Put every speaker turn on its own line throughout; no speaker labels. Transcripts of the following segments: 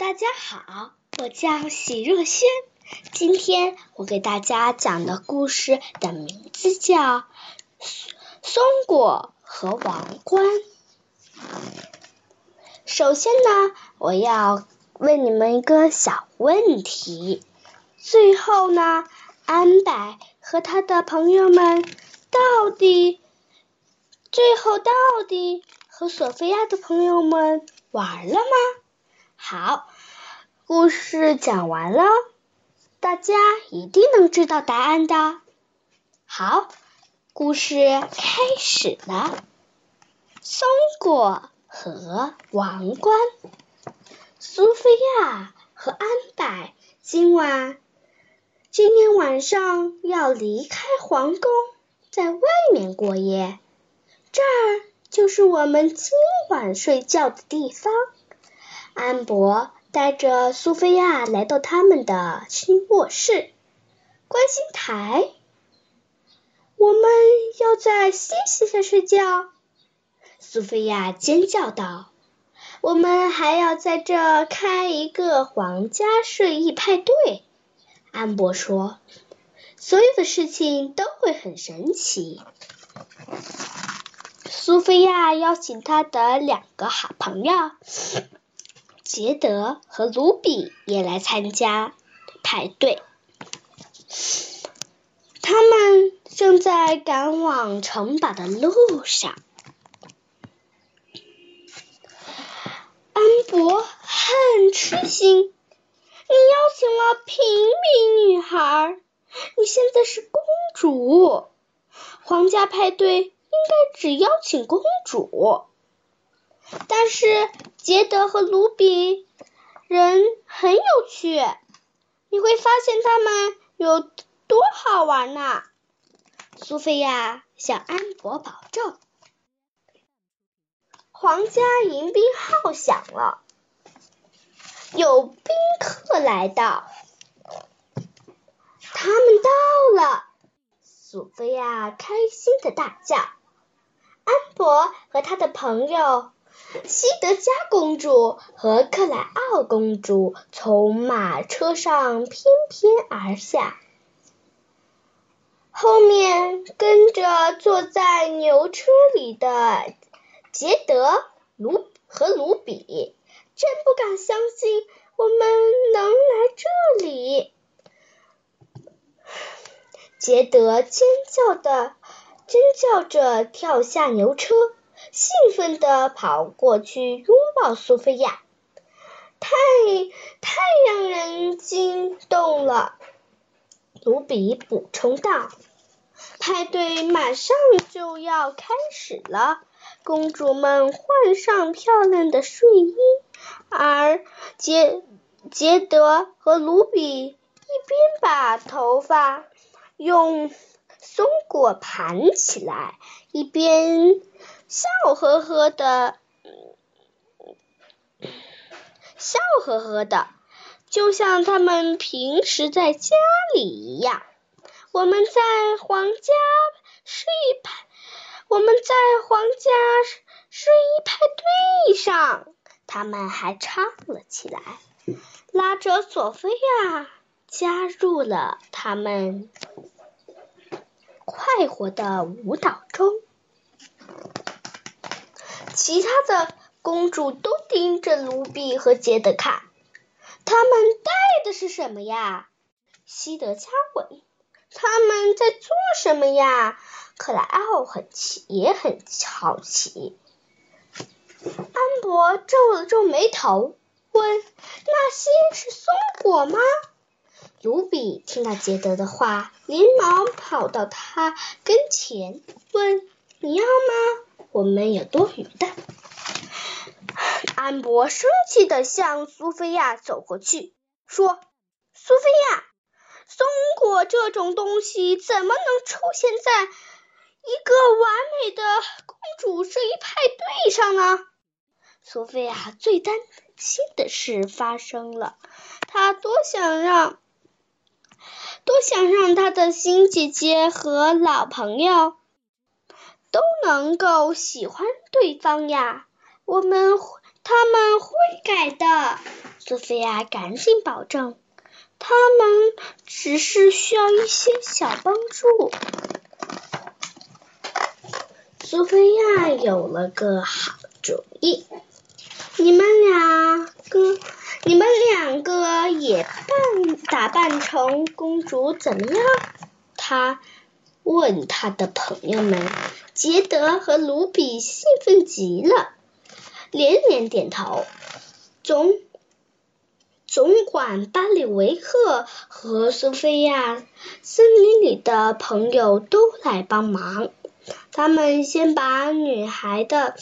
大家好，我叫喜若萱。今天我给大家讲的故事的名字叫《松果和王冠》。首先呢，我要问你们一个小问题：最后呢，安柏和他的朋友们到底最后到底和索菲亚的朋友们玩了吗？好，故事讲完了，大家一定能知道答案的。好，故事开始了。松果和王冠，苏菲亚和安柏今晚今天晚上要离开皇宫，在外面过夜。这儿就是我们今晚睡觉的地方。安博带着苏菲亚来到他们的新卧室，观星台。我们要在星星下睡觉，苏菲亚尖叫道。我们还要在这开一个皇家睡衣派对，安博说。所有的事情都会很神奇。苏菲亚邀请她的两个好朋友。杰德和卢比也来参加派对，他们正在赶往城堡的路上。安博很吃惊：“你邀请了平民女孩，你现在是公主，皇家派对应该只邀请公主。”但是杰德和卢比人很有趣，你会发现他们有多好玩呢。苏菲亚向安博保证。皇家迎宾号响了，有宾客来到，他们到了。苏菲亚开心的大叫。安博和他的朋友。西德加公主和克莱奥公主从马车上翩翩而下，后面跟着坐在牛车里的杰德、卢和卢比。真不敢相信我们能来这里！杰德尖叫的尖叫着跳下牛车。兴奋地跑过去拥抱苏菲亚，太太让人惊动了。卢比补充道：“派对马上就要开始了，公主们换上漂亮的睡衣，而杰杰德和卢比一边把头发用松果盘起来，一边。”笑呵呵的，笑呵呵的，就像他们平时在家里一样。我们在皇家睡派，我们在皇家睡衣派对上，他们还唱了起来，拉着索菲亚加入了他们快活的舞蹈中。其他的公主都盯着卢比和杰德看，他们戴的是什么呀？西德加问。他们在做什么呀？克莱奥很奇，也很好奇。安博皱了皱眉头，问：“那些是松果吗？”卢比听到杰德的话，连忙跑到他跟前，问：“你要吗？”我们有多余的。安博生气的向苏菲亚走过去，说：“苏菲亚，松果这种东西怎么能出现在一个完美的公主睡衣派对上呢？”苏菲亚最担心的事发生了，她多想让，多想让他的新姐姐和老朋友。都能够喜欢对方呀，我们他们会改的。苏菲亚赶紧保证，他们只是需要一些小帮助。苏菲亚有了个好主意，你们两个，你们两个也扮打扮成公主怎么样？他问他的朋友们。杰德和卢比兴奋极了，连连点头。总总管巴里维克和苏菲亚，森林里的朋友都来帮忙。他们先把女孩的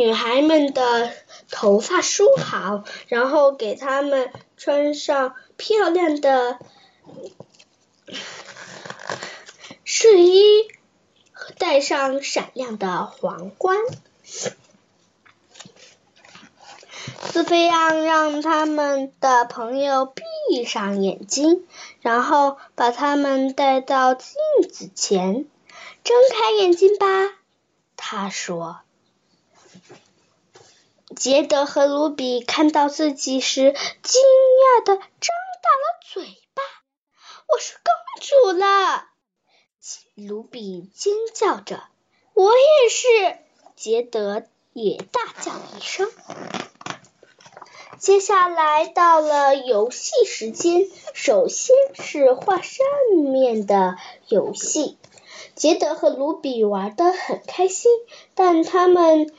女孩们的头发梳好，然后给他们穿上漂亮的。睡衣，戴上闪亮的皇冠。苏菲亚让他们的朋友闭上眼睛，然后把他们带到镜子前。睁开眼睛吧，他说。杰德和卢比看到自己时，惊讶的张大了嘴巴。我是公主了。卢比尖叫着：“我也是！”杰德也大叫一声。接下来到了游戏时间，首先是画扇面的游戏。杰德和卢比玩的很开心，但他们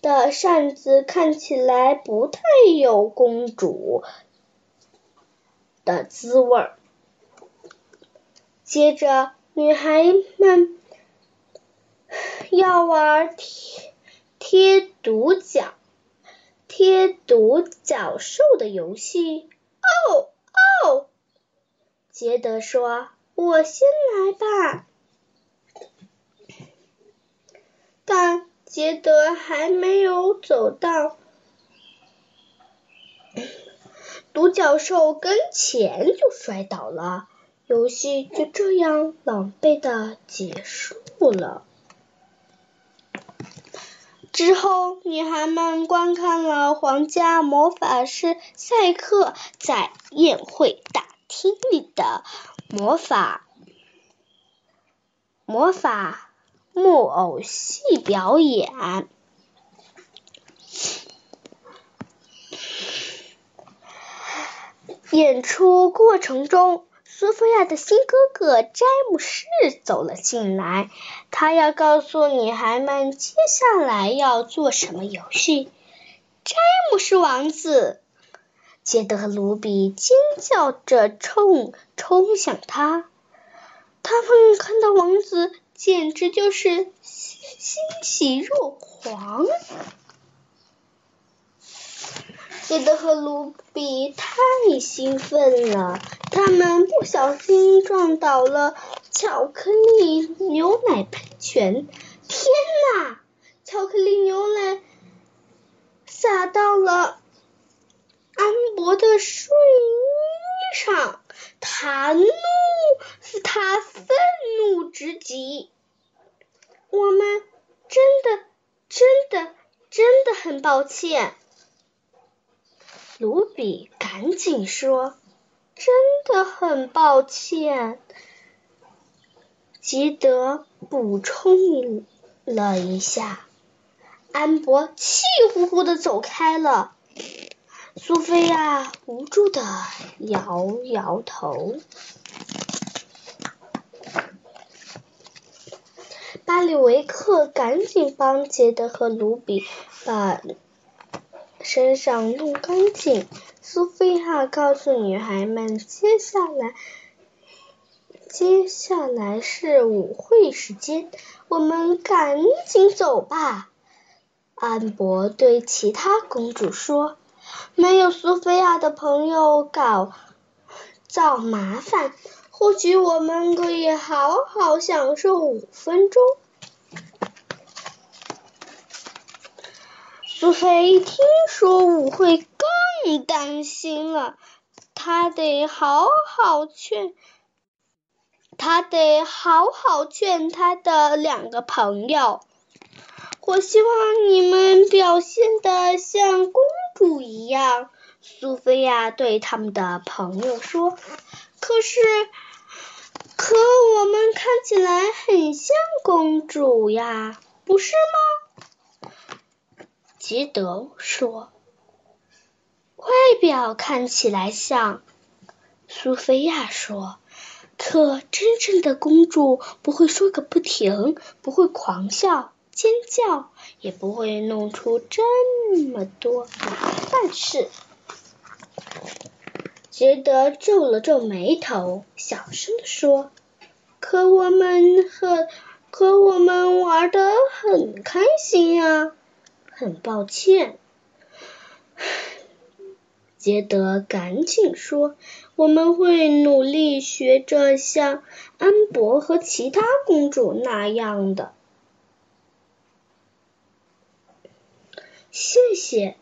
的扇子看起来不太有公主的滋味儿。接着。女孩们要玩贴贴独角贴独角兽的游戏。哦哦，杰德说：“我先来吧。”但杰德还没有走到 独角兽跟前，就摔倒了。游戏就这样狼狈的结束了。之后，女孩们观看了皇家魔法师赛克在宴会大厅里的魔法魔法木偶戏表演。演出过程中。苏菲亚的新哥哥詹姆士走了进来，他要告诉女孩们接下来要做什么游戏。詹姆士王子，杰德和卢比尖叫着冲冲向他，他们看到王子简直就是欣喜若狂。杰德和卢比太兴奋了，他们不小心撞倒了巧克力牛奶喷泉。天哪！巧克力牛奶洒到了安博的睡衣上，他怒，他愤怒之极。我们真的，真的，真的很抱歉。卢比赶紧说：“真的很抱歉。”吉德补充了一下。安博气呼呼的走开了。苏菲亚无助的摇摇头。巴里维克赶紧帮杰德和卢比把。身上弄干净。苏菲亚告诉女孩们：“接下来，接下来是舞会时间，我们赶紧走吧。”安博对其他公主说：“没有苏菲亚的朋友搞造麻烦，或许我们可以好好享受五分钟。”苏菲一听说舞会，更担心了。她得好好劝，她得好好劝她的两个朋友。我希望你们表现的像公主一样。苏菲亚对他们的朋友说：“可是，可我们看起来很像公主呀，不是吗？”吉德说：“外表看起来像。”苏菲亚说：“可真正的公主不会说个不停，不会狂笑、尖叫，也不会弄出这么多麻烦事。”杰德皱了皱眉头，小声地说：“可我们很，可我们玩的很开心呀，很抱歉。”杰德赶紧说：“我们会努力学着像安博和其他公主那样的。”谢谢，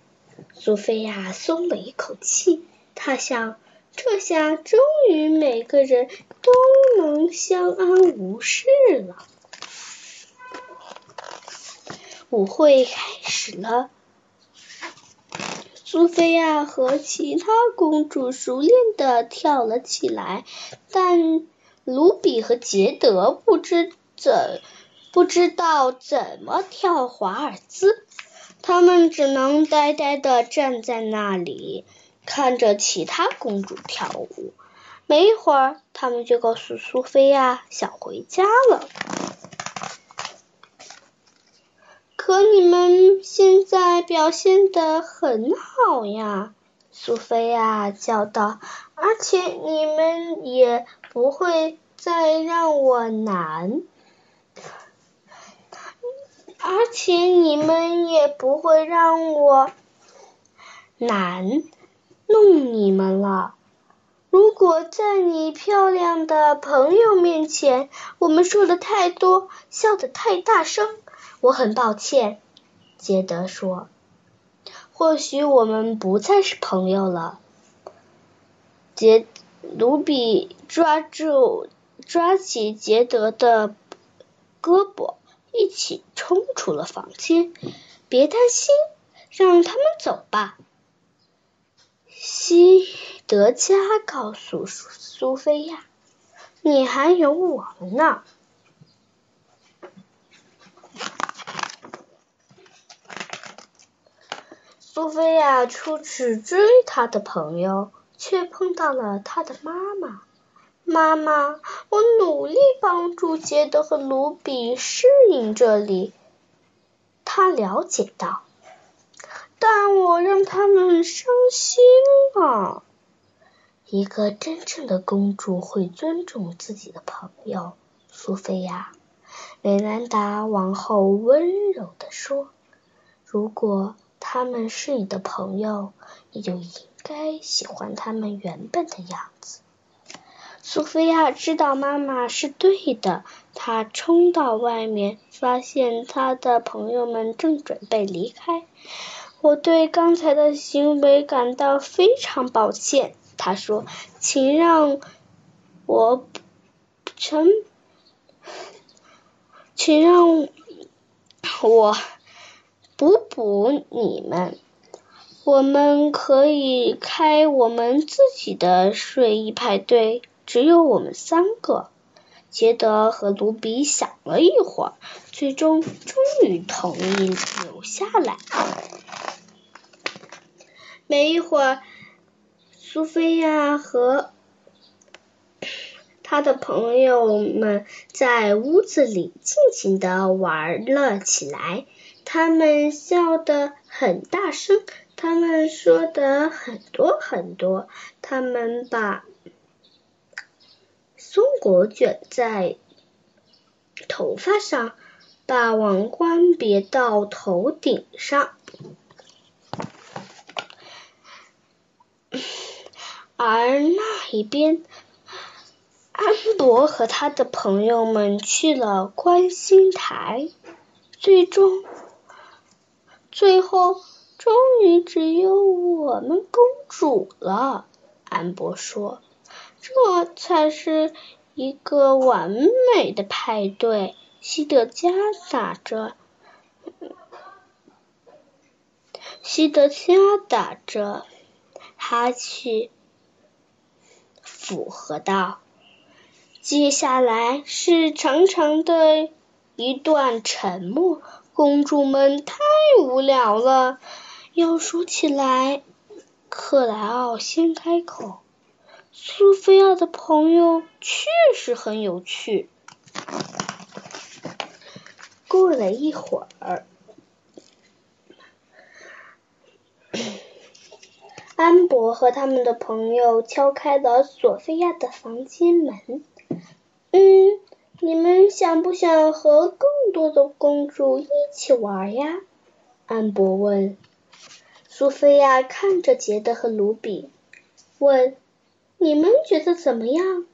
苏菲亚松了一口气，她想。这下终于每个人都能相安无事了。舞会开始了，苏菲亚和其他公主熟练的跳了起来，但卢比和杰德不知怎不知道怎么跳华尔兹，他们只能呆呆的站在那里。看着其他公主跳舞，没一会儿，他们就告诉苏菲亚想回家了。可你们现在表现的很好呀，苏菲亚叫道，而且你们也不会再让我难，而且你们也不会让我难。弄你们了！如果在你漂亮的朋友面前，我们说的太多，笑得太大声，我很抱歉。杰德说：“或许我们不再是朋友了。”杰卢比抓住抓起杰德的胳膊，一起冲出了房间。别担心，让他们走吧。西德加告诉苏菲亚：“你还有我们呢。”苏菲亚出去追她的朋友，却碰到了她的妈妈。妈妈，我努力帮助杰德和卢比适应这里。他了解到。但我让他们伤心了。一个真正的公主会尊重自己的朋友，苏菲亚。美兰达王后温柔地说：“如果他们是你的朋友，你就应该喜欢他们原本的样子。”苏菲亚知道妈妈是对的，她冲到外面，发现她的朋友们正准备离开。我对刚才的行为感到非常抱歉，他说：“请让我成请让我补补你们。我们可以开我们自己的睡衣派对，只有我们三个。”杰德和卢比想了一会儿，最终终于同意留下来。没一会儿，苏菲亚和他的朋友们在屋子里尽情的玩了起来。他们笑得很大声，他们说的很多很多。他们把松果卷在头发上，把王冠别到头顶上。而那一边，安博和他的朋友们去了观星台，最终，最后，终于只有我们公主了。安博说：“这才是一个完美的派对。”西德加打着西德加打着哈欠，附和道：“接下来是长长的一段沉默。公主们太无聊了，要说起来。”克莱奥先开口：“苏菲亚的朋友确实很有趣。”过了一会儿，安博和他们的朋友敲开了索菲亚的房间门。“嗯，你们想不想和更多的公主一起玩呀？”安博问。苏菲亚看着杰德和卢比，问：“你们觉得怎么样？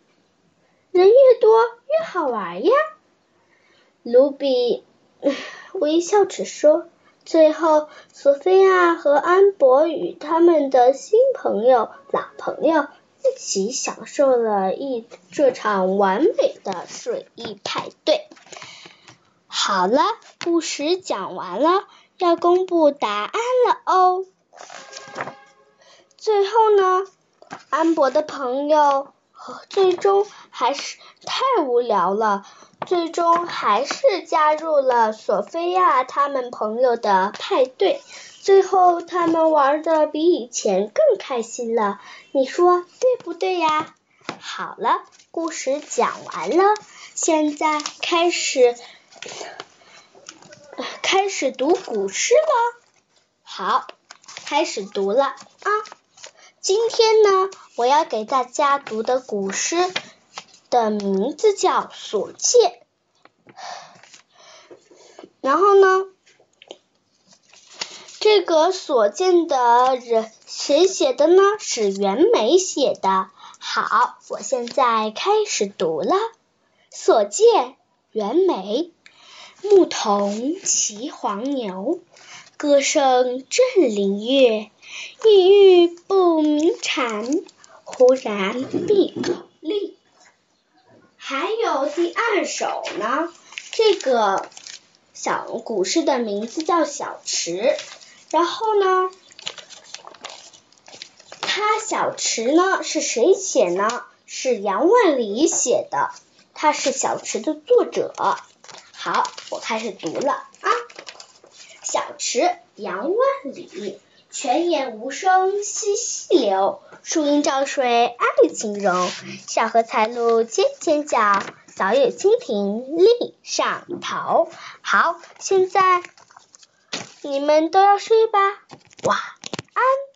人越多越好玩呀。”卢比 微笑着说。最后，索菲亚和安博与他们的新朋友、老朋友一起享受了一这场完美的水翼派对。好了，故事讲完了，要公布答案了哦。最后呢，安博的朋友最终还是太无聊了，最终还是加入了索菲亚他们朋友的派对。最后他们玩的比以前更开心了，你说对不对呀？好了，故事讲完了，现在开始开始读古诗了。好。开始读了啊！今天呢，我要给大家读的古诗的名字叫《所见》。然后呢，这个所见的人谁写的呢？是袁枚写的。好，我现在开始读了，《所见》袁枚。牧童骑黄牛。歌声振林樾，意欲不鸣蝉，忽然闭口立。还有第二首呢，这个小古诗的名字叫《小池》，然后呢，它小池呢是谁写呢？是杨万里写的，他是小池的作者。好，我开始读了啊。小池，杨万里。泉眼无声惜细流，树阴照水爱晴柔。小荷才露尖尖角，早有蜻蜓立上头。好，现在你们都要睡吧，晚安。